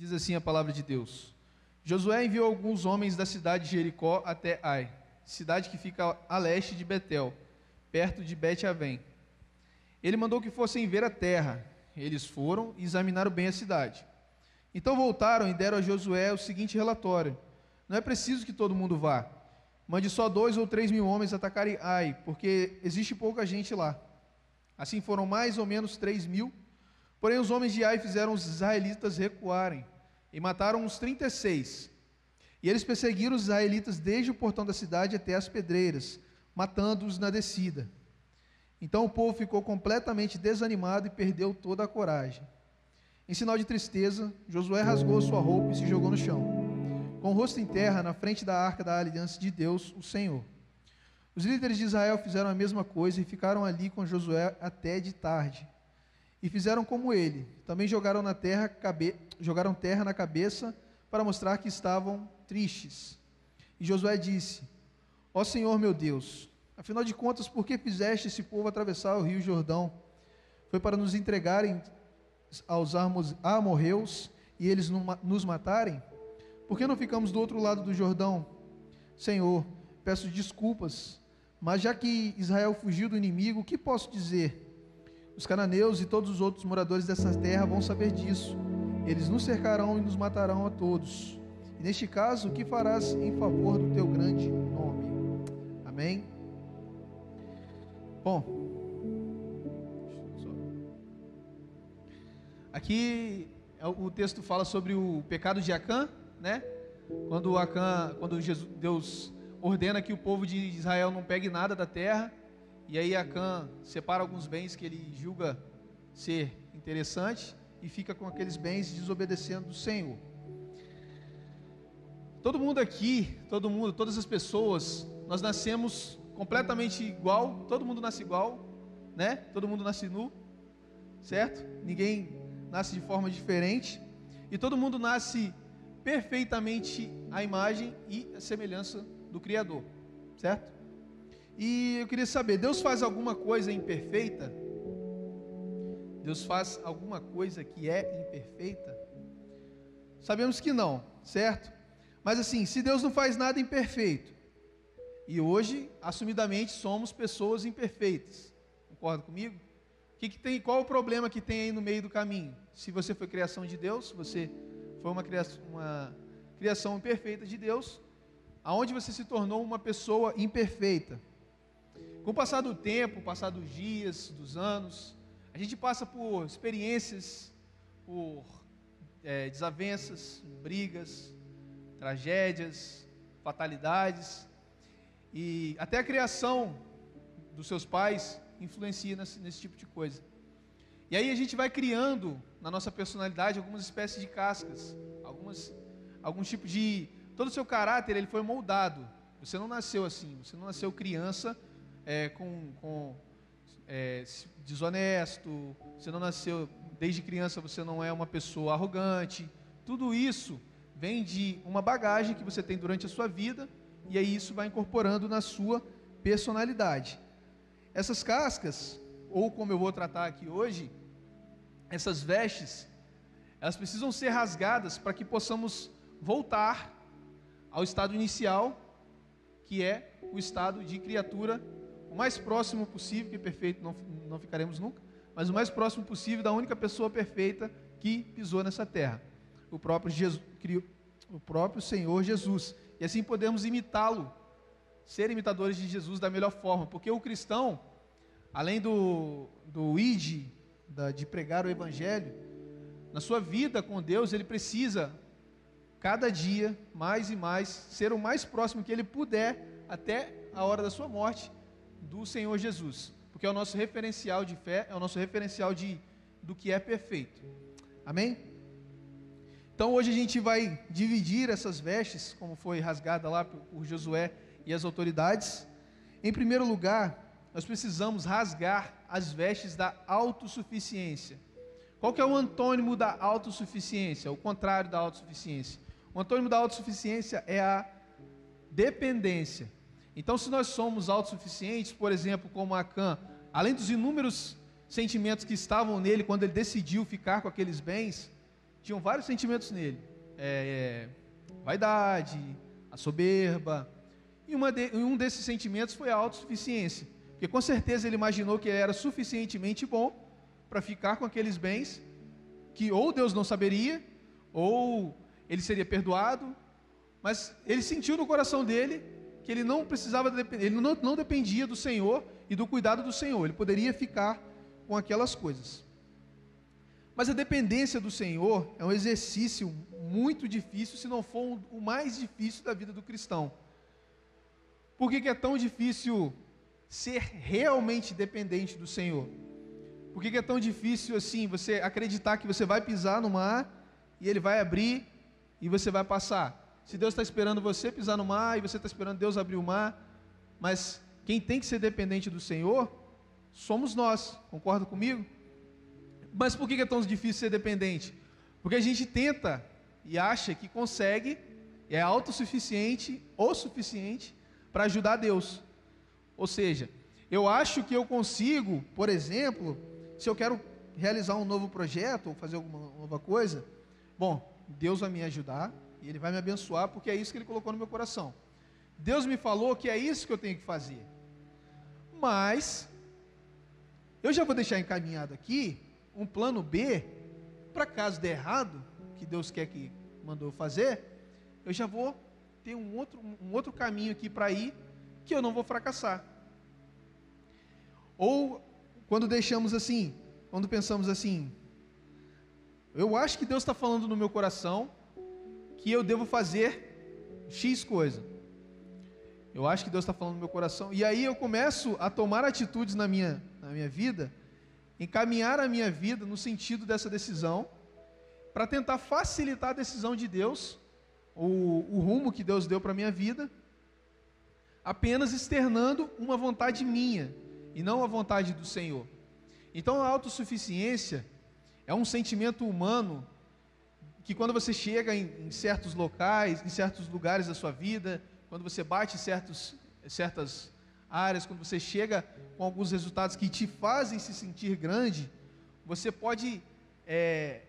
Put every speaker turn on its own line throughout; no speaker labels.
Diz assim a palavra de Deus. Josué enviou alguns homens da cidade de Jericó até Ai, cidade que fica a leste de Betel, perto de Bet-Avém. Ele mandou que fossem ver a terra. Eles foram e examinaram bem a cidade. Então voltaram e deram a Josué o seguinte relatório: Não é preciso que todo mundo vá. Mande só dois ou três mil homens atacarem Ai, porque existe pouca gente lá. Assim foram mais ou menos três mil. Porém, os homens de Ai fizeram os israelitas recuarem e mataram uns 36. E eles perseguiram os israelitas desde o portão da cidade até as pedreiras, matando-os na descida. Então o povo ficou completamente desanimado e perdeu toda a coragem. Em sinal de tristeza, Josué rasgou sua roupa e se jogou no chão, com o rosto em terra, na frente da arca da aliança de Deus, o Senhor. Os líderes de Israel fizeram a mesma coisa e ficaram ali com Josué até de tarde. E fizeram como ele. Também jogaram na terra, cabe... jogaram terra na cabeça para mostrar que estavam tristes. E Josué disse: Ó Senhor meu Deus, afinal de contas, por que fizeste esse povo atravessar o rio Jordão? Foi para nos entregarem aos amorreus e eles nos matarem? Por que não ficamos do outro lado do Jordão? Senhor, peço desculpas, mas já que Israel fugiu do inimigo, o que posso dizer? Os cananeus e todos os outros moradores dessa terra vão saber disso. Eles nos cercarão e nos matarão a todos. E neste caso, o que farás em favor do teu grande nome? Amém? Bom, Aqui é o texto fala sobre o pecado de Acã, né? Quando Acã, quando Jesus, Deus ordena que o povo de Israel não pegue nada da terra, e aí Acã separa alguns bens que ele julga ser interessante e fica com aqueles bens desobedecendo do Senhor. Todo mundo aqui, todo mundo, todas as pessoas, nós nascemos completamente igual, todo mundo nasce igual, né? Todo mundo nasce nu, certo? Ninguém nasce de forma diferente e todo mundo nasce perfeitamente à imagem e à semelhança do Criador, certo? E eu queria saber, Deus faz alguma coisa imperfeita? Deus faz alguma coisa que é imperfeita? Sabemos que não, certo? Mas assim, se Deus não faz nada imperfeito, e hoje, assumidamente, somos pessoas imperfeitas, concorda comigo? Que que tem, qual o problema que tem aí no meio do caminho? Se você foi criação de Deus, se você foi uma criação, uma criação imperfeita de Deus, aonde você se tornou uma pessoa imperfeita. Com o passar do tempo, passar dos dias, dos anos, a gente passa por experiências, por é, desavenças, brigas, tragédias, fatalidades, e até a criação dos seus pais influencia nesse, nesse tipo de coisa. E aí a gente vai criando na nossa personalidade algumas espécies de cascas, algumas, alguns tipos de. Todo o seu caráter ele foi moldado. Você não nasceu assim, você não nasceu criança é, com, com é, desonesto, você não nasceu, desde criança você não é uma pessoa arrogante. Tudo isso vem de uma bagagem que você tem durante a sua vida, e aí isso vai incorporando na sua personalidade. Essas cascas, ou como eu vou tratar aqui hoje, essas vestes, elas precisam ser rasgadas para que possamos voltar ao estado inicial, que é o estado de criatura, o mais próximo possível, que perfeito não, não ficaremos nunca, mas o mais próximo possível da única pessoa perfeita que pisou nessa terra, o próprio, Jesus, o próprio Senhor Jesus. E assim podemos imitá-lo ser imitadores de Jesus da melhor forma, porque o cristão, além do, do id, da, de pregar o evangelho, na sua vida com Deus, ele precisa, cada dia, mais e mais, ser o mais próximo que ele puder, até a hora da sua morte, do Senhor Jesus, porque é o nosso referencial de fé, é o nosso referencial de, do que é perfeito. Amém? Então hoje a gente vai dividir essas vestes, como foi rasgada lá por, Josué e as autoridades. Em primeiro lugar, nós precisamos rasgar as vestes da autossuficiência. Qual que é o antônimo da autossuficiência? O contrário da autossuficiência. O antônimo da autossuficiência é a dependência. Então, se nós somos autossuficientes, por exemplo, como Acã, além dos inúmeros sentimentos que estavam nele quando ele decidiu ficar com aqueles bens, tinham vários sentimentos nele: é, é, vaidade, a soberba. E de, um desses sentimentos foi a autossuficiência. Porque com certeza ele imaginou que ele era suficientemente bom para ficar com aqueles bens que ou Deus não saberia, ou ele seria perdoado, mas ele sentiu no coração dele que ele não precisava, ele não, não dependia do Senhor e do cuidado do Senhor, ele poderia ficar com aquelas coisas. Mas a dependência do Senhor é um exercício muito difícil, se não for o mais difícil da vida do cristão. Por que, que é tão difícil ser realmente dependente do Senhor? Por que, que é tão difícil assim você acreditar que você vai pisar no mar e ele vai abrir e você vai passar? Se Deus está esperando você pisar no mar e você está esperando Deus abrir o mar, mas quem tem que ser dependente do Senhor somos nós, concorda comigo? Mas por que é tão difícil ser dependente? Porque a gente tenta e acha que consegue, é autossuficiente ou suficiente para ajudar Deus. Ou seja, eu acho que eu consigo, por exemplo, se eu quero realizar um novo projeto ou fazer alguma nova coisa, bom, Deus vai me ajudar e Ele vai me abençoar, porque é isso que Ele colocou no meu coração. Deus me falou que é isso que eu tenho que fazer. Mas, eu já vou deixar encaminhado aqui um plano B, para caso der errado, que Deus quer que mandou fazer, eu já vou ter um outro, um outro caminho aqui para ir, que eu não vou fracassar. Ou quando deixamos assim, quando pensamos assim, eu acho que Deus está falando no meu coração que eu devo fazer X coisa. Eu acho que Deus está falando no meu coração. E aí eu começo a tomar atitudes na minha, na minha vida, encaminhar a minha vida no sentido dessa decisão, para tentar facilitar a decisão de Deus, o, o rumo que Deus deu para a minha vida, apenas externando uma vontade minha e não a vontade do Senhor. Então a autossuficiência é um sentimento humano que quando você chega em, em certos locais, em certos lugares da sua vida, quando você bate certos, certas áreas, quando você chega com alguns resultados que te fazem se sentir grande, você pode é,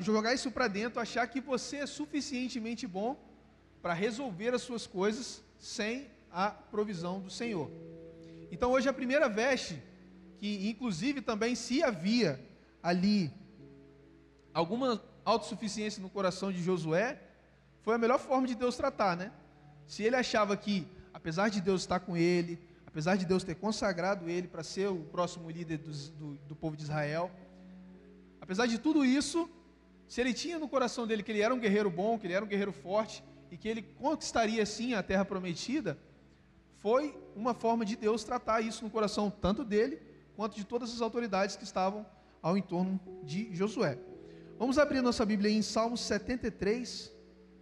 jogar isso para dentro, achar que você é suficientemente bom para resolver as suas coisas sem a provisão do Senhor. Então hoje a primeira veste, que inclusive também se havia ali alguma autossuficiência no coração de Josué, foi a melhor forma de Deus tratar, né? Se ele achava que, apesar de Deus estar com ele, apesar de Deus ter consagrado ele para ser o próximo líder do, do, do povo de Israel, apesar de tudo isso, se ele tinha no coração dele que ele era um guerreiro bom, que ele era um guerreiro forte e que ele conquistaria sim a terra prometida, foi uma forma de Deus tratar isso no coração tanto dele quanto de todas as autoridades que estavam ao entorno de Josué. Vamos abrir nossa Bíblia em Salmos 73,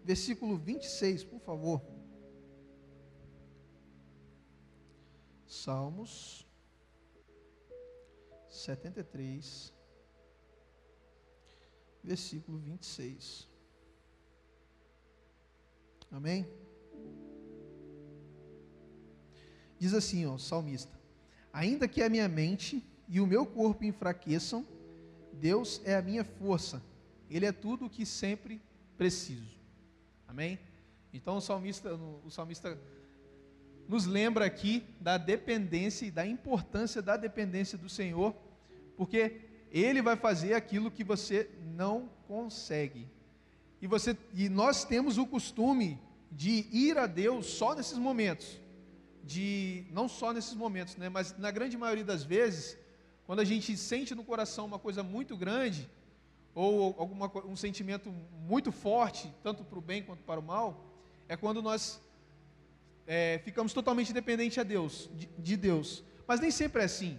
versículo 26, por favor. Salmos 73, versículo 26. Amém? Diz assim, ó, salmista: Ainda que a minha mente e o meu corpo enfraqueçam, Deus é a minha força, Ele é tudo o que sempre preciso. Amém? Então o salmista, o salmista nos lembra aqui da dependência e da importância da dependência do Senhor, porque Ele vai fazer aquilo que você não consegue. E, você, e nós temos o costume de ir a Deus só nesses momentos, de não só nesses momentos, né, mas na grande maioria das vezes, quando a gente sente no coração uma coisa muito grande, ou alguma, um sentimento muito forte, tanto para o bem quanto para o mal, é quando nós é, ficamos totalmente dependentes a Deus, de, de, Deus. Mas nem sempre é assim.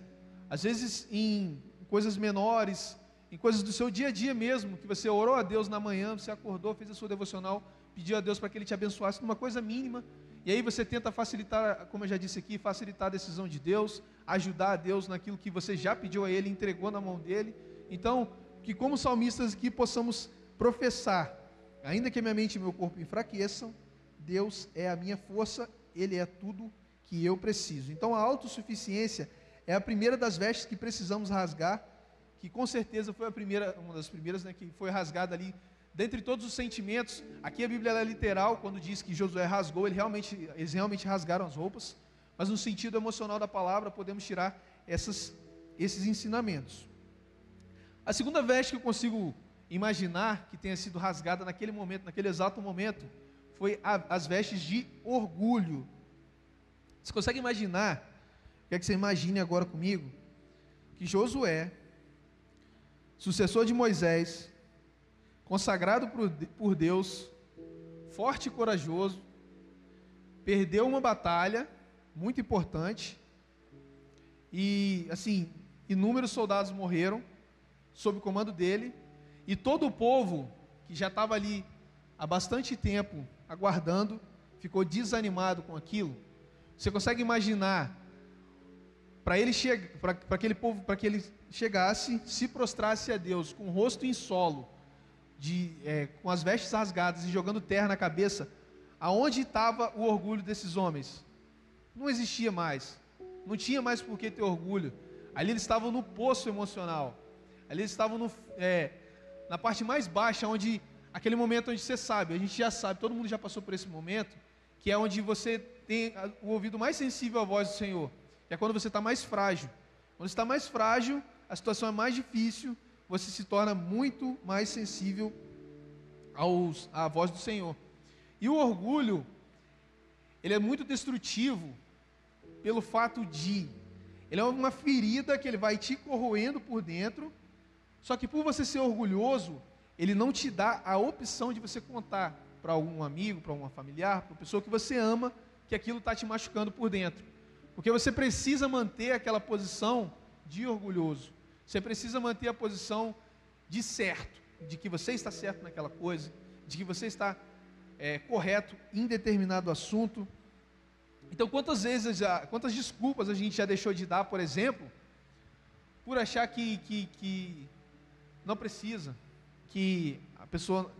Às vezes em coisas menores, em coisas do seu dia a dia mesmo, que você orou a Deus na manhã, você acordou, fez a sua devocional, pediu a Deus para que Ele te abençoasse numa coisa mínima, e aí você tenta facilitar, como eu já disse aqui, facilitar a decisão de Deus, ajudar a Deus naquilo que você já pediu a Ele, entregou na mão dele. Então, que como salmistas aqui possamos professar, ainda que minha mente e meu corpo enfraqueçam, Deus é a minha força, Ele é tudo que eu preciso. Então a autossuficiência é a primeira das vestes que precisamos rasgar, que com certeza foi a primeira, uma das primeiras, né, que foi rasgada ali dentre todos os sentimentos, aqui a Bíblia é literal, quando diz que Josué rasgou, ele realmente, eles realmente rasgaram as roupas, mas no sentido emocional da palavra, podemos tirar essas, esses ensinamentos. A segunda veste que eu consigo imaginar que tenha sido rasgada naquele momento, naquele exato momento, foi a, as vestes de orgulho. Você consegue imaginar? Quer que você imagine agora comigo? Que Josué, sucessor de Moisés, consagrado por Deus, forte e corajoso, perdeu uma batalha muito importante e assim inúmeros soldados morreram sob o comando dele e todo o povo que já estava ali há bastante tempo aguardando ficou desanimado com aquilo. Você consegue imaginar para ele para aquele povo para que ele chegasse, se prostrasse a Deus com o rosto em solo de, é, com as vestes rasgadas e jogando terra na cabeça, aonde estava o orgulho desses homens? Não existia mais. Não tinha mais por que ter orgulho. Ali eles estavam no poço emocional. Ali eles estavam no, é, na parte mais baixa, onde aquele momento onde você sabe, a gente já sabe, todo mundo já passou por esse momento, que é onde você tem o ouvido mais sensível à voz do Senhor. Que é quando você está mais frágil. Quando está mais frágil, a situação é mais difícil, você se torna muito mais sensível aos, à voz do Senhor. E o orgulho, ele é muito destrutivo pelo fato de ele é uma ferida que ele vai te corroendo por dentro, só que por você ser orgulhoso, ele não te dá a opção de você contar para algum amigo, para uma familiar, para uma pessoa que você ama, que aquilo está te machucando por dentro. Porque você precisa manter aquela posição de orgulhoso. Você precisa manter a posição de certo, de que você está certo naquela coisa, de que você está é, correto em determinado assunto. Então, quantas vezes, já, quantas desculpas a gente já deixou de dar, por exemplo, por achar que, que, que não precisa, que a pessoa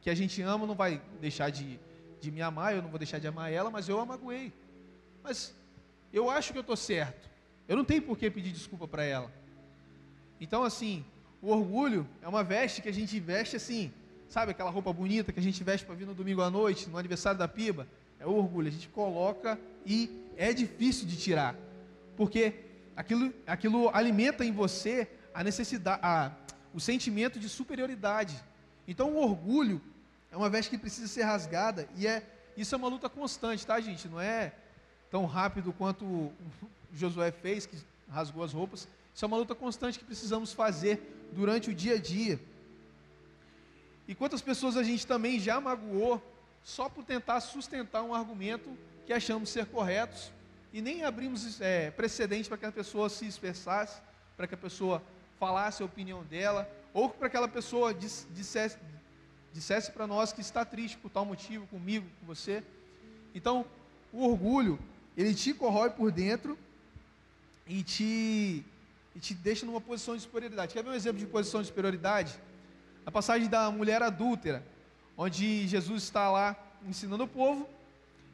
que a gente ama não vai deixar de, de me amar, eu não vou deixar de amar ela, mas eu a magoei. Mas eu acho que eu estou certo. Eu não tenho por que pedir desculpa para ela. Então, assim, o orgulho é uma veste que a gente veste assim, sabe aquela roupa bonita que a gente veste para vir no domingo à noite, no aniversário da piba? É o orgulho, a gente coloca e é difícil de tirar, porque aquilo, aquilo alimenta em você a necessidade, a, o sentimento de superioridade. Então, o orgulho é uma veste que precisa ser rasgada e é isso é uma luta constante, tá, gente? Não é tão rápido quanto Josué fez, que rasgou as roupas, isso é uma luta constante que precisamos fazer durante o dia a dia. E quantas pessoas a gente também já magoou só por tentar sustentar um argumento que achamos ser corretos e nem abrimos é, precedente para que a pessoa se expressasse, para que a pessoa falasse a opinião dela, ou para que aquela pessoa dissesse, dissesse para nós que está triste por tal motivo, comigo, com você. Então, o orgulho, ele te corrói por dentro e te e te deixa numa posição de superioridade. Quer ver um exemplo de posição de superioridade? A passagem da mulher adúltera, onde Jesus está lá ensinando o povo,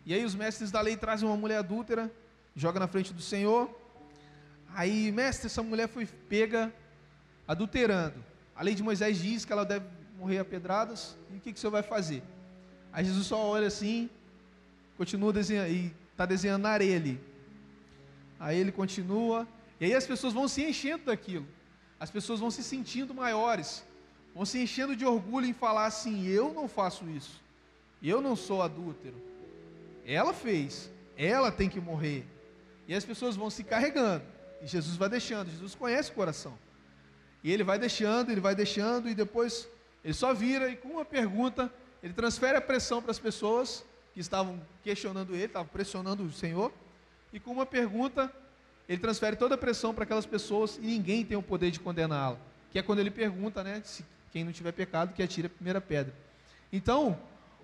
e aí os mestres da lei trazem uma mulher adúltera, joga na frente do Senhor. Aí, mestre, essa mulher foi pega adulterando. A lei de Moisés diz que ela deve morrer a pedradas, e o que, que o Senhor vai fazer? Aí Jesus só olha assim, continua desenhando, e está desenhando na areia ali. Aí ele continua, e aí as pessoas vão se enchendo daquilo. As pessoas vão se sentindo maiores, vão se enchendo de orgulho em falar assim: eu não faço isso, eu não sou adúltero. Ela fez, ela tem que morrer. E as pessoas vão se carregando, e Jesus vai deixando. Jesus conhece o coração, e ele vai deixando, ele vai deixando, e depois ele só vira e com uma pergunta ele transfere a pressão para as pessoas que estavam questionando ele, estavam pressionando o Senhor, e com uma pergunta ele transfere toda a pressão para aquelas pessoas e ninguém tem o poder de condená-la. Que é quando ele pergunta, né, se quem não tiver pecado, que atire a primeira pedra. Então,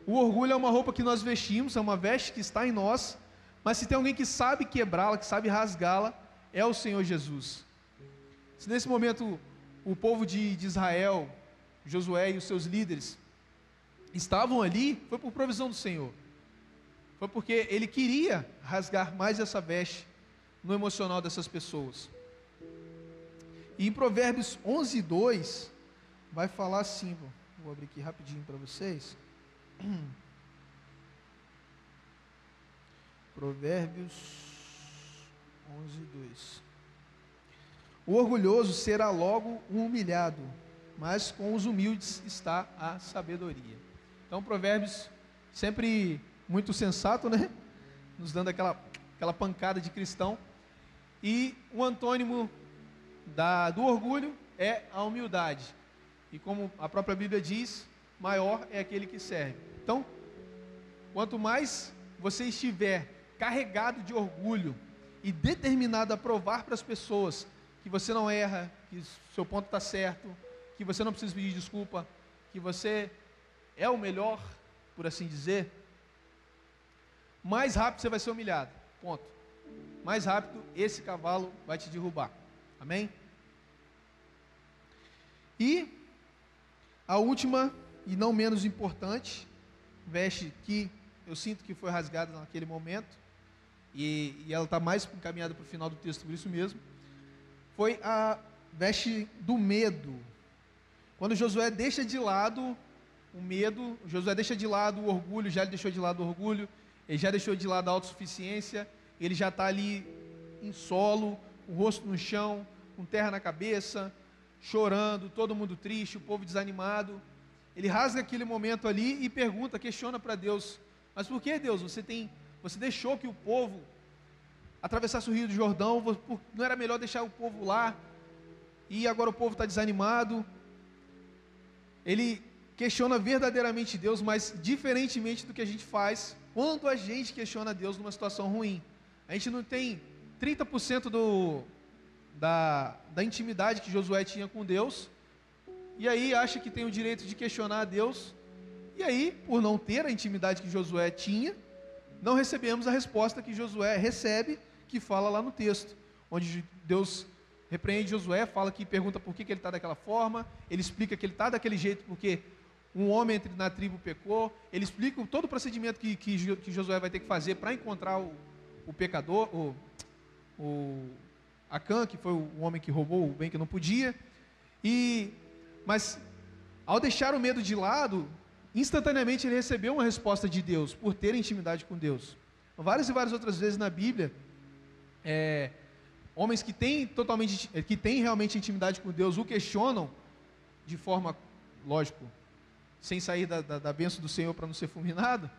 o orgulho é uma roupa que nós vestimos, é uma veste que está em nós, mas se tem alguém que sabe quebrá-la, que sabe rasgá-la, é o Senhor Jesus. Se nesse momento o povo de, de Israel, Josué e os seus líderes, estavam ali, foi por provisão do Senhor. Foi porque ele queria rasgar mais essa veste no emocional dessas pessoas. E em Provérbios 11, 2, vai falar assim, vou abrir aqui rapidinho para vocês. Provérbios 11, 2. O orgulhoso será logo um humilhado, mas com os humildes está a sabedoria. Então, Provérbios, sempre muito sensato, né? Nos dando aquela, aquela pancada de cristão. E o antônimo da, do orgulho é a humildade. E como a própria Bíblia diz, maior é aquele que serve. Então, quanto mais você estiver carregado de orgulho e determinado a provar para as pessoas que você não erra, que seu ponto está certo, que você não precisa pedir desculpa, que você é o melhor, por assim dizer, mais rápido você vai ser humilhado. Ponto. Mais rápido esse cavalo vai te derrubar. Amém? E a última e não menos importante, veste que eu sinto que foi rasgada naquele momento, e, e ela está mais encaminhada para o final do texto, por isso mesmo, foi a veste do medo. Quando Josué deixa de lado o medo, Josué deixa de lado o orgulho, já deixou de lado o orgulho, ele já deixou de lado a autossuficiência, ele já está ali em solo, o rosto no chão, com terra na cabeça, chorando, todo mundo triste, o povo desanimado. Ele rasga aquele momento ali e pergunta, questiona para Deus: Mas por que Deus? Você tem, você deixou que o povo atravessasse o Rio do Jordão? Não era melhor deixar o povo lá? E agora o povo está desanimado. Ele questiona verdadeiramente Deus, mas diferentemente do que a gente faz quando a gente questiona Deus numa situação ruim. A gente não tem 30% do, da, da intimidade que Josué tinha com Deus, e aí acha que tem o direito de questionar a Deus, e aí, por não ter a intimidade que Josué tinha, não recebemos a resposta que Josué recebe, que fala lá no texto, onde Deus repreende Josué, fala que pergunta por que, que ele está daquela forma, ele explica que ele está daquele jeito porque um homem entre na tribo pecou, ele explica todo o procedimento que, que, que Josué vai ter que fazer para encontrar o, o pecador, o, o, Acã, que foi o homem que roubou o bem que não podia. E mas ao deixar o medo de lado, instantaneamente ele recebeu uma resposta de Deus por ter intimidade com Deus. Várias e várias outras vezes na Bíblia, é, homens que têm totalmente, que têm realmente intimidade com Deus, o questionam de forma, lógico, sem sair da, da, da benção do Senhor para não ser fulminado.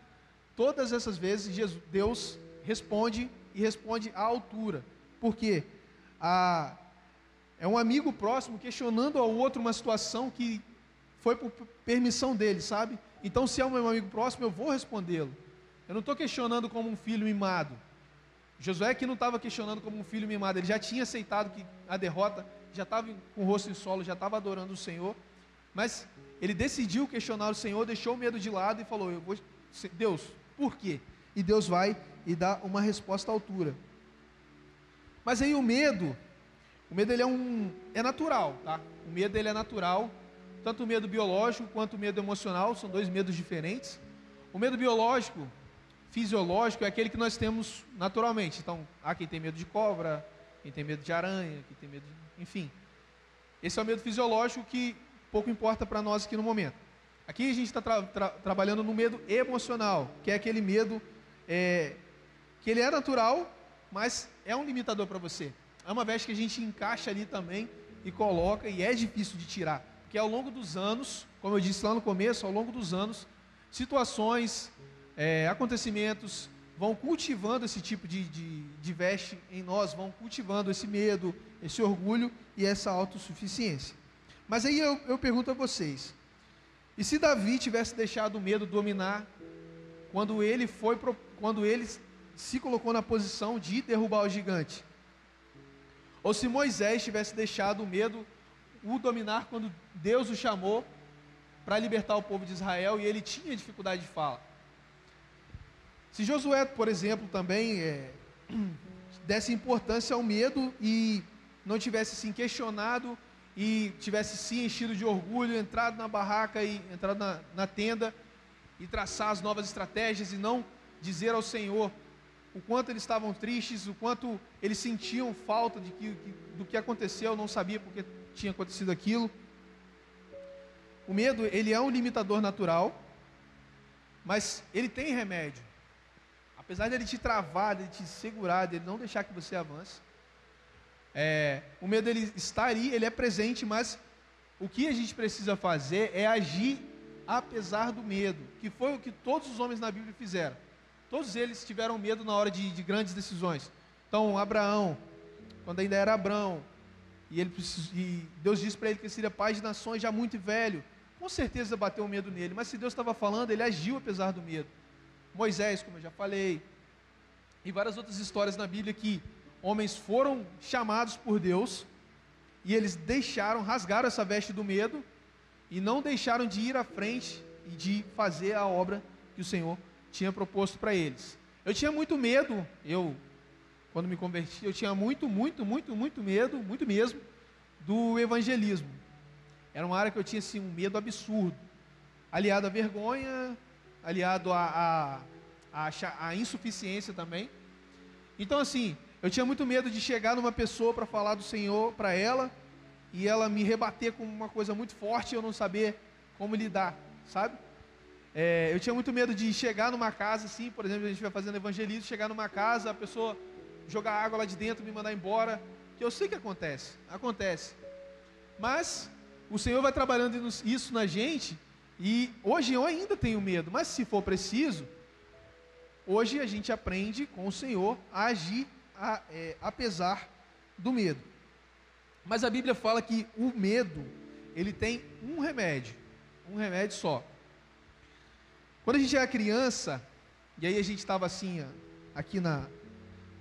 Todas essas vezes Jesus, Deus responde e responde à altura. Por quê? a, é um amigo próximo questionando ao outro uma situação que foi por permissão dele, sabe? Então, se é o meu amigo próximo, eu vou respondê-lo. Eu não estou questionando como um filho mimado. Josué que não estava questionando como um filho mimado, ele já tinha aceitado que a derrota, já estava com o rosto em solo, já estava adorando o Senhor, mas ele decidiu questionar o Senhor, deixou o medo de lado e falou: eu vou, Deus, por quê? E Deus vai e dá uma resposta à altura. Mas aí o medo, o medo ele é um é natural, tá? O medo ele é natural, tanto o medo biológico quanto o medo emocional, são dois medos diferentes. O medo biológico, fisiológico é aquele que nós temos naturalmente. Então, há quem tem medo de cobra, quem tem medo de aranha, quem tem medo de, enfim. Esse é o medo fisiológico que pouco importa para nós aqui no momento. Aqui a gente está tra tra trabalhando no medo emocional, que é aquele medo é, que ele é natural, mas é um limitador para você. É uma veste que a gente encaixa ali também e coloca, e é difícil de tirar. Porque ao longo dos anos, como eu disse lá no começo, ao longo dos anos, situações, é, acontecimentos vão cultivando esse tipo de, de, de veste em nós, vão cultivando esse medo, esse orgulho e essa autossuficiência. Mas aí eu, eu pergunto a vocês: e se Davi tivesse deixado o medo dominar quando ele foi quando ele se colocou na posição de derrubar o gigante. Ou se Moisés tivesse deixado o medo o dominar quando Deus o chamou para libertar o povo de Israel e ele tinha dificuldade de fala. Se Josué, por exemplo, também é, desse importância ao medo e não tivesse se questionado e tivesse se enchido de orgulho, entrado na barraca e entrado na, na tenda e traçar as novas estratégias e não dizer ao Senhor o quanto eles estavam tristes, o quanto eles sentiam falta de que, do que aconteceu, não sabia porque tinha acontecido aquilo. O medo, ele é um limitador natural, mas ele tem remédio. Apesar de ele te travar, de ele te segurar, de ele não deixar que você avance, é, o medo ele está ali, ele é presente, mas o que a gente precisa fazer é agir apesar do medo, que foi o que todos os homens na Bíblia fizeram. Todos eles tiveram medo na hora de, de grandes decisões. Então, Abraão, quando ainda era Abraão, e, ele, e Deus disse para ele que seria pai de nações, já muito velho, com certeza bateu o medo nele, mas se Deus estava falando, ele agiu apesar do medo. Moisés, como eu já falei, e várias outras histórias na Bíblia que homens foram chamados por Deus e eles deixaram, rasgaram essa veste do medo e não deixaram de ir à frente e de fazer a obra que o Senhor tinha proposto para eles. Eu tinha muito medo, eu, quando me converti, eu tinha muito, muito, muito, muito medo, muito mesmo, do evangelismo. Era uma área que eu tinha assim, um medo absurdo, aliado à vergonha, aliado à, à, à, à insuficiência também. Então, assim, eu tinha muito medo de chegar numa pessoa para falar do Senhor para ela e ela me rebater com uma coisa muito forte e eu não saber como lidar, sabe? É, eu tinha muito medo de chegar numa casa, assim, por exemplo, a gente vai fazendo evangelismo, chegar numa casa, a pessoa jogar água lá de dentro, me mandar embora, que eu sei que acontece, acontece. Mas o Senhor vai trabalhando isso na gente e hoje eu ainda tenho medo, mas se for preciso, hoje a gente aprende com o Senhor a agir a, é, apesar do medo. Mas a Bíblia fala que o medo, ele tem um remédio, um remédio só. Quando a gente era criança, e aí a gente estava assim, aqui na,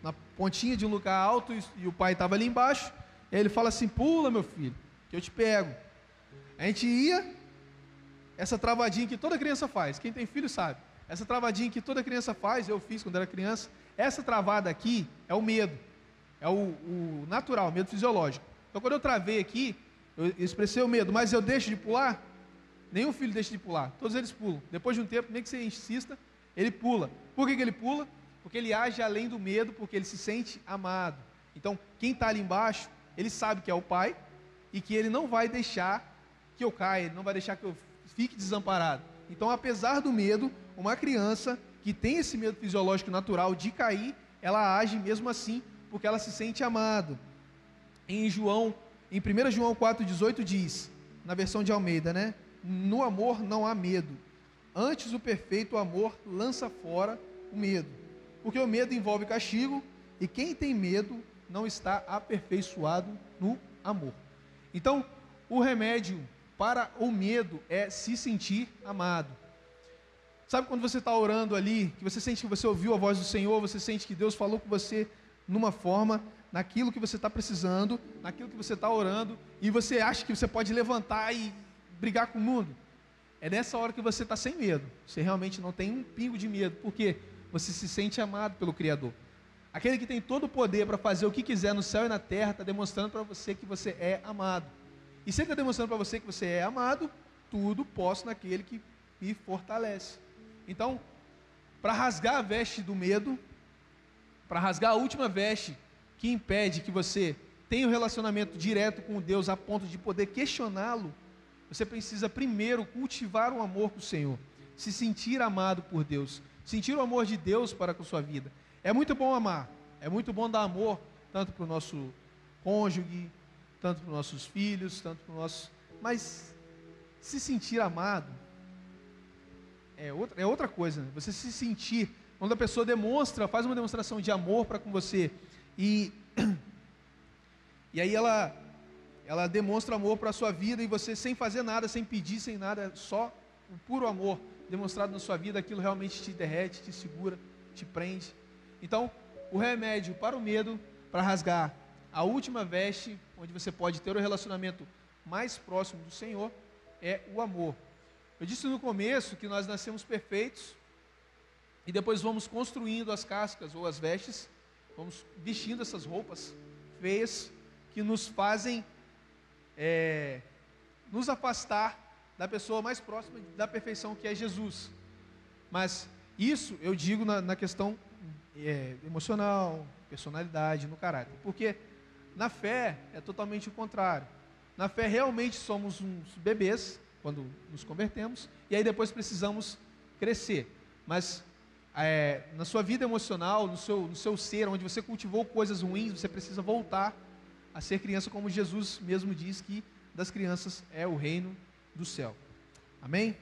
na pontinha de um lugar alto, e, e o pai estava ali embaixo, e ele fala assim: pula, meu filho, que eu te pego. A gente ia, essa travadinha que toda criança faz, quem tem filho sabe. Essa travadinha que toda criança faz, eu fiz quando era criança, essa travada aqui é o medo, é o, o natural, o medo fisiológico. Então, quando eu travei aqui, eu expressei o medo, mas eu deixo de pular? Nenhum filho deixa de pular, todos eles pulam. Depois de um tempo, nem que você insista, ele pula. Por que, que ele pula? Porque ele age além do medo, porque ele se sente amado. Então, quem está ali embaixo, ele sabe que é o pai e que ele não vai deixar que eu caia, ele não vai deixar que eu fique desamparado. Então, apesar do medo, uma criança que tem esse medo fisiológico natural de cair, ela age mesmo assim, porque ela se sente amado. Em João, em 1 João 4,18 diz, na versão de Almeida, né? No amor não há medo. Antes o perfeito amor lança fora o medo. Porque o medo envolve castigo, e quem tem medo não está aperfeiçoado no amor. Então, o remédio para o medo é se sentir amado. Sabe quando você está orando ali, que você sente que você ouviu a voz do Senhor, você sente que Deus falou com você numa forma, naquilo que você está precisando, naquilo que você está orando, e você acha que você pode levantar e brigar com o mundo? É nessa hora que você está sem medo. Você realmente não tem um pingo de medo, porque você se sente amado pelo Criador. Aquele que tem todo o poder para fazer o que quiser no céu e na terra, está demonstrando para você que você é amado. E se ele está demonstrando para você que você é amado, tudo posso naquele que me fortalece. Então, para rasgar a veste do medo, para rasgar a última veste que impede que você tenha um relacionamento direto com Deus a ponto de poder questioná-lo, você precisa primeiro cultivar o amor com o Senhor, se sentir amado por Deus, sentir o amor de Deus para com sua vida. É muito bom amar, é muito bom dar amor tanto para o nosso cônjuge, tanto para os nossos filhos, tanto para o nosso. Mas se sentir amado é outra, é outra coisa. Né? Você se sentir, quando a pessoa demonstra, faz uma demonstração de amor para com você, e, e aí ela, ela demonstra amor para a sua vida, e você sem fazer nada, sem pedir, sem nada, só o puro amor demonstrado na sua vida, aquilo realmente te derrete, te segura, te prende. Então, o remédio para o medo, para rasgar a última veste, onde você pode ter o relacionamento mais próximo do Senhor, é o amor. Eu disse no começo que nós nascemos perfeitos e depois vamos construindo as cascas ou as vestes, vamos vestindo essas roupas feias que nos fazem é, nos afastar da pessoa mais próxima da perfeição que é Jesus. Mas isso eu digo na, na questão é, emocional, personalidade, no caráter. Porque na fé é totalmente o contrário. Na fé realmente somos uns bebês quando nos convertemos e aí depois precisamos crescer. Mas é, na sua vida emocional, no seu, no seu ser, onde você cultivou coisas ruins, você precisa voltar a ser criança, como Jesus mesmo diz que das crianças é o reino do céu. Amém?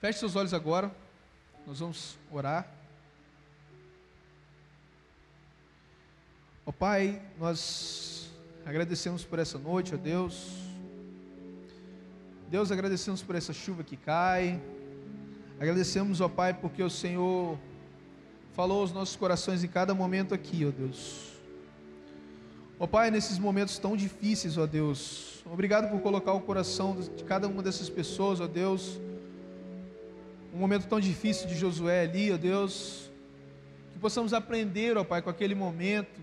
Feche seus olhos agora, nós vamos orar. Ó oh, Pai, nós agradecemos por essa noite, ó oh Deus. Deus, agradecemos por essa chuva que cai. Agradecemos, ó Pai, porque o Senhor falou aos nossos corações em cada momento aqui, ó Deus. Ó Pai, nesses momentos tão difíceis, ó Deus, obrigado por colocar o coração de cada uma dessas pessoas, ó Deus. Um momento tão difícil de Josué ali, ó Deus. Que possamos aprender, ó Pai, com aquele momento.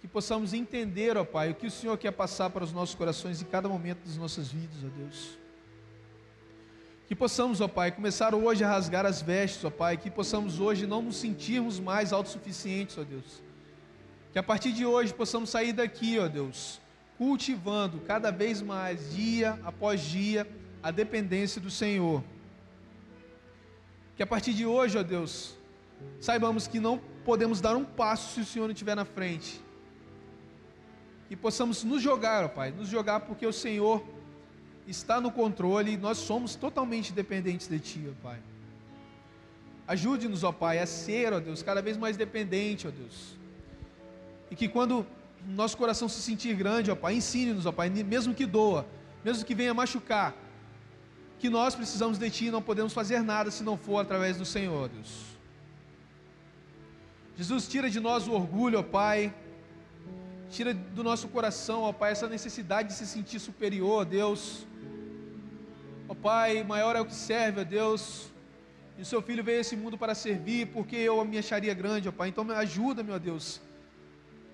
Que possamos entender, ó Pai, o que o Senhor quer passar para os nossos corações em cada momento das nossas vidas, ó Deus. Que possamos, ó Pai, começar hoje a rasgar as vestes, ó Pai, que possamos hoje não nos sentirmos mais autossuficientes, ó Deus. Que a partir de hoje possamos sair daqui, ó Deus, cultivando cada vez mais, dia após dia, a dependência do Senhor. Que a partir de hoje, ó Deus, saibamos que não podemos dar um passo se o Senhor não estiver na frente. Que possamos nos jogar, ó Pai, nos jogar porque o Senhor está no controle, nós somos totalmente dependentes de Ti, ó Pai. Ajude-nos, ó Pai, a ser, ó Deus, cada vez mais dependente, ó Deus. E que quando nosso coração se sentir grande, ó Pai, ensine-nos, ó Pai, mesmo que doa, mesmo que venha machucar, que nós precisamos de Ti e não podemos fazer nada se não for através do Senhor, Deus. Jesus, tira de nós o orgulho, ó Pai. Tira do nosso coração, ó Pai, essa necessidade de se sentir superior, ó Deus. Ó Pai, maior é o que serve, ó Deus. E o seu filho veio a esse mundo para servir, porque eu me acharia grande, ó Pai. Então me ajuda, meu Deus,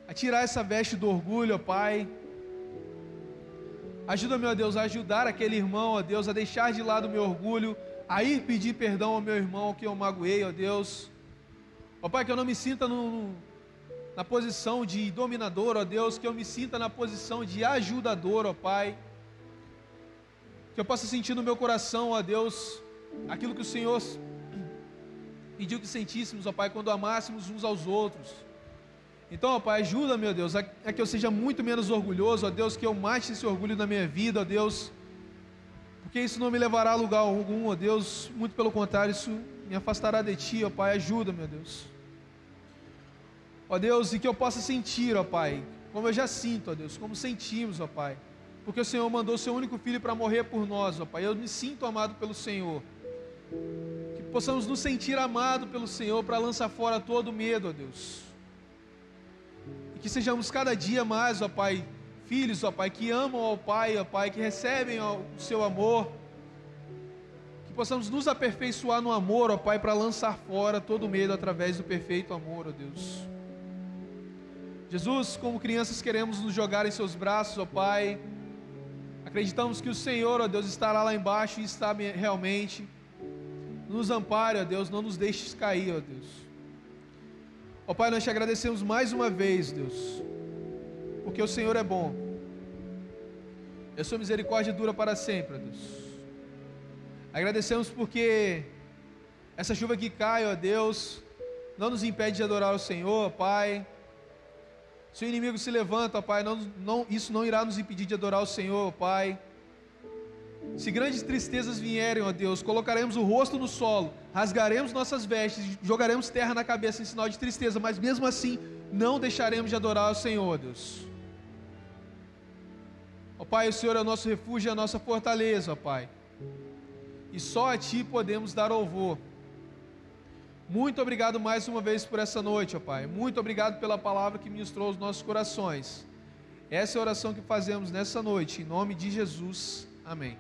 a tirar essa veste do orgulho, ó Pai. Ajuda, meu Deus, a ajudar aquele irmão, ó Deus, a deixar de lado o meu orgulho, a ir pedir perdão ao meu irmão que eu magoei, ó Deus. Ó Pai, que eu não me sinta no, na posição de dominador, ó Deus, que eu me sinta na posição de ajudador, ó Pai que eu possa sentir no meu coração, ó Deus, aquilo que o Senhor pediu que sentíssemos, ó Pai, quando amássemos uns aos outros. Então, ó Pai, ajuda, meu Deus, a, que eu seja muito menos orgulhoso, ó Deus, que eu mate esse orgulho na minha vida, ó Deus, porque isso não me levará a lugar algum, ó Deus, muito pelo contrário, isso me afastará de Ti, ó Pai, ajuda, meu Deus. Ó Deus, e que eu possa sentir, ó Pai, como eu já sinto, ó Deus, como sentimos, ó Pai porque o Senhor mandou seu único filho para morrer por nós, ó Pai. Eu me sinto amado pelo Senhor. Que possamos nos sentir amados pelo Senhor para lançar fora todo o medo, ó Deus. E que sejamos cada dia mais, ó Pai, filhos, ó Pai, que amam ao Pai, ó Pai, que recebem ó, o seu amor. Que possamos nos aperfeiçoar no amor, ó Pai, para lançar fora todo o medo através do perfeito amor, ó Deus. Jesus, como crianças, queremos nos jogar em seus braços, ó Pai Acreditamos que o Senhor, ó Deus, estará lá embaixo e está realmente. Nos ampare, ó Deus, não nos deixes cair, ó Deus. Ó Pai, nós te agradecemos mais uma vez, Deus, porque o Senhor é bom. E a sua misericórdia dura para sempre, ó Deus. Agradecemos porque essa chuva que cai, ó Deus, não nos impede de adorar o Senhor, ó Pai. Se o inimigo se levanta, Pai, não, não, isso não irá nos impedir de adorar o Senhor, Pai. Se grandes tristezas vierem, ó Deus, colocaremos o rosto no solo, rasgaremos nossas vestes, jogaremos terra na cabeça em sinal de tristeza, mas mesmo assim não deixaremos de adorar o Senhor, Deus. Ó Pai, o Senhor é o nosso refúgio e a nossa fortaleza, ó Pai. E só a Ti podemos dar louvor. Muito obrigado mais uma vez por essa noite, ó Pai. Muito obrigado pela palavra que ministrou os nossos corações. Essa é a oração que fazemos nessa noite, em nome de Jesus. Amém.